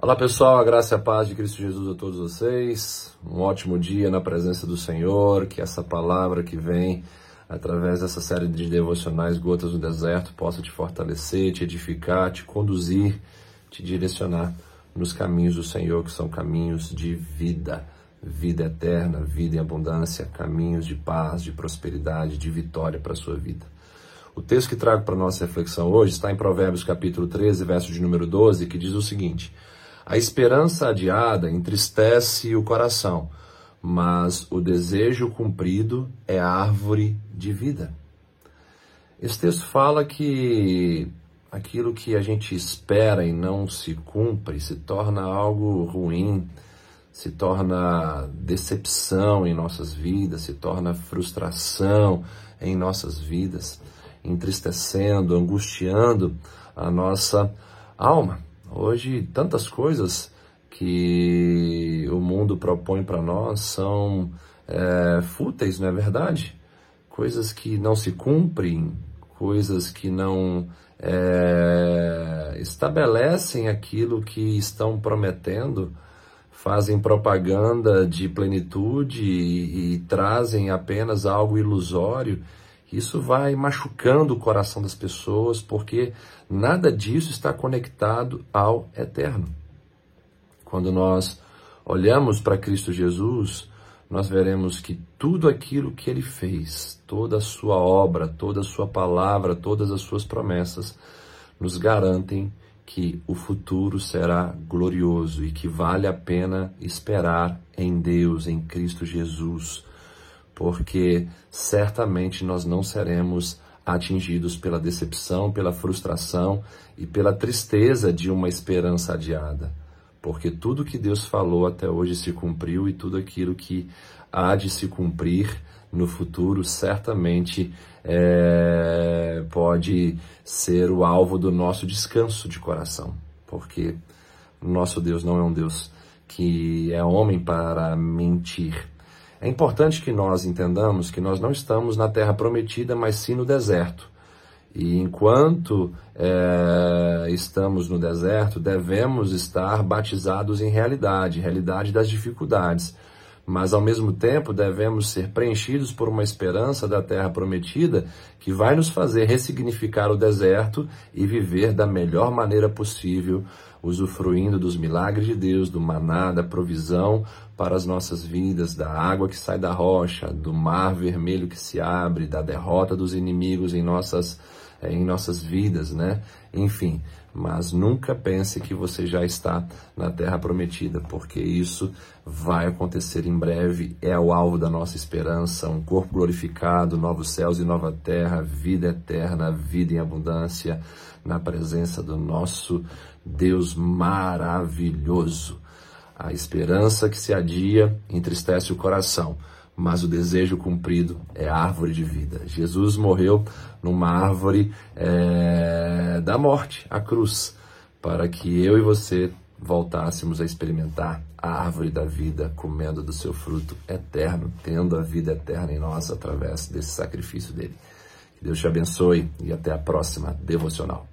Olá pessoal, a graça e a paz de Cristo Jesus a todos vocês. Um ótimo dia na presença do Senhor, que essa palavra que vem através dessa série de devocionais Gotas no Deserto possa te fortalecer, te edificar, te conduzir, te direcionar nos caminhos do Senhor, que são caminhos de vida, vida eterna, vida em abundância, caminhos de paz, de prosperidade, de vitória para a sua vida. O texto que trago para nossa reflexão hoje está em Provérbios capítulo 13, verso de número 12, que diz o seguinte: a esperança adiada entristece o coração, mas o desejo cumprido é árvore de vida. Esse texto fala que aquilo que a gente espera e não se cumpre se torna algo ruim, se torna decepção em nossas vidas, se torna frustração em nossas vidas, entristecendo, angustiando a nossa alma. Hoje, tantas coisas que o mundo propõe para nós são é, fúteis, não é verdade? Coisas que não se cumprem, coisas que não é, estabelecem aquilo que estão prometendo, fazem propaganda de plenitude e, e trazem apenas algo ilusório isso vai machucando o coração das pessoas, porque nada disso está conectado ao eterno. Quando nós olhamos para Cristo Jesus, nós veremos que tudo aquilo que ele fez, toda a sua obra, toda a sua palavra, todas as suas promessas, nos garantem que o futuro será glorioso e que vale a pena esperar em Deus, em Cristo Jesus porque certamente nós não seremos atingidos pela decepção, pela frustração e pela tristeza de uma esperança adiada. Porque tudo que Deus falou até hoje se cumpriu e tudo aquilo que há de se cumprir no futuro certamente é, pode ser o alvo do nosso descanso de coração. Porque nosso Deus não é um Deus que é homem para mentir é importante que nós entendamos que nós não estamos na terra prometida, mas sim no deserto. E enquanto é, estamos no deserto, devemos estar batizados em realidade, realidade das dificuldades. Mas ao mesmo tempo devemos ser preenchidos por uma esperança da terra prometida que vai nos fazer ressignificar o deserto e viver da melhor maneira possível usufruindo dos milagres de Deus, do maná, da provisão para as nossas vidas, da água que sai da rocha, do mar vermelho que se abre, da derrota dos inimigos em nossas, eh, em nossas vidas, né? Enfim, mas nunca pense que você já está na terra prometida, porque isso vai acontecer em breve, é o alvo da nossa esperança, um corpo glorificado, novos céus e nova terra, vida eterna, vida em abundância, na presença do nosso Deus maravilhoso. A esperança que se adia entristece o coração, mas o desejo cumprido é árvore de vida. Jesus morreu numa árvore é, da morte, a cruz, para que eu e você voltássemos a experimentar a árvore da vida, comendo do seu fruto eterno, tendo a vida eterna em nós através desse sacrifício dele. Que Deus te abençoe e até a próxima devocional.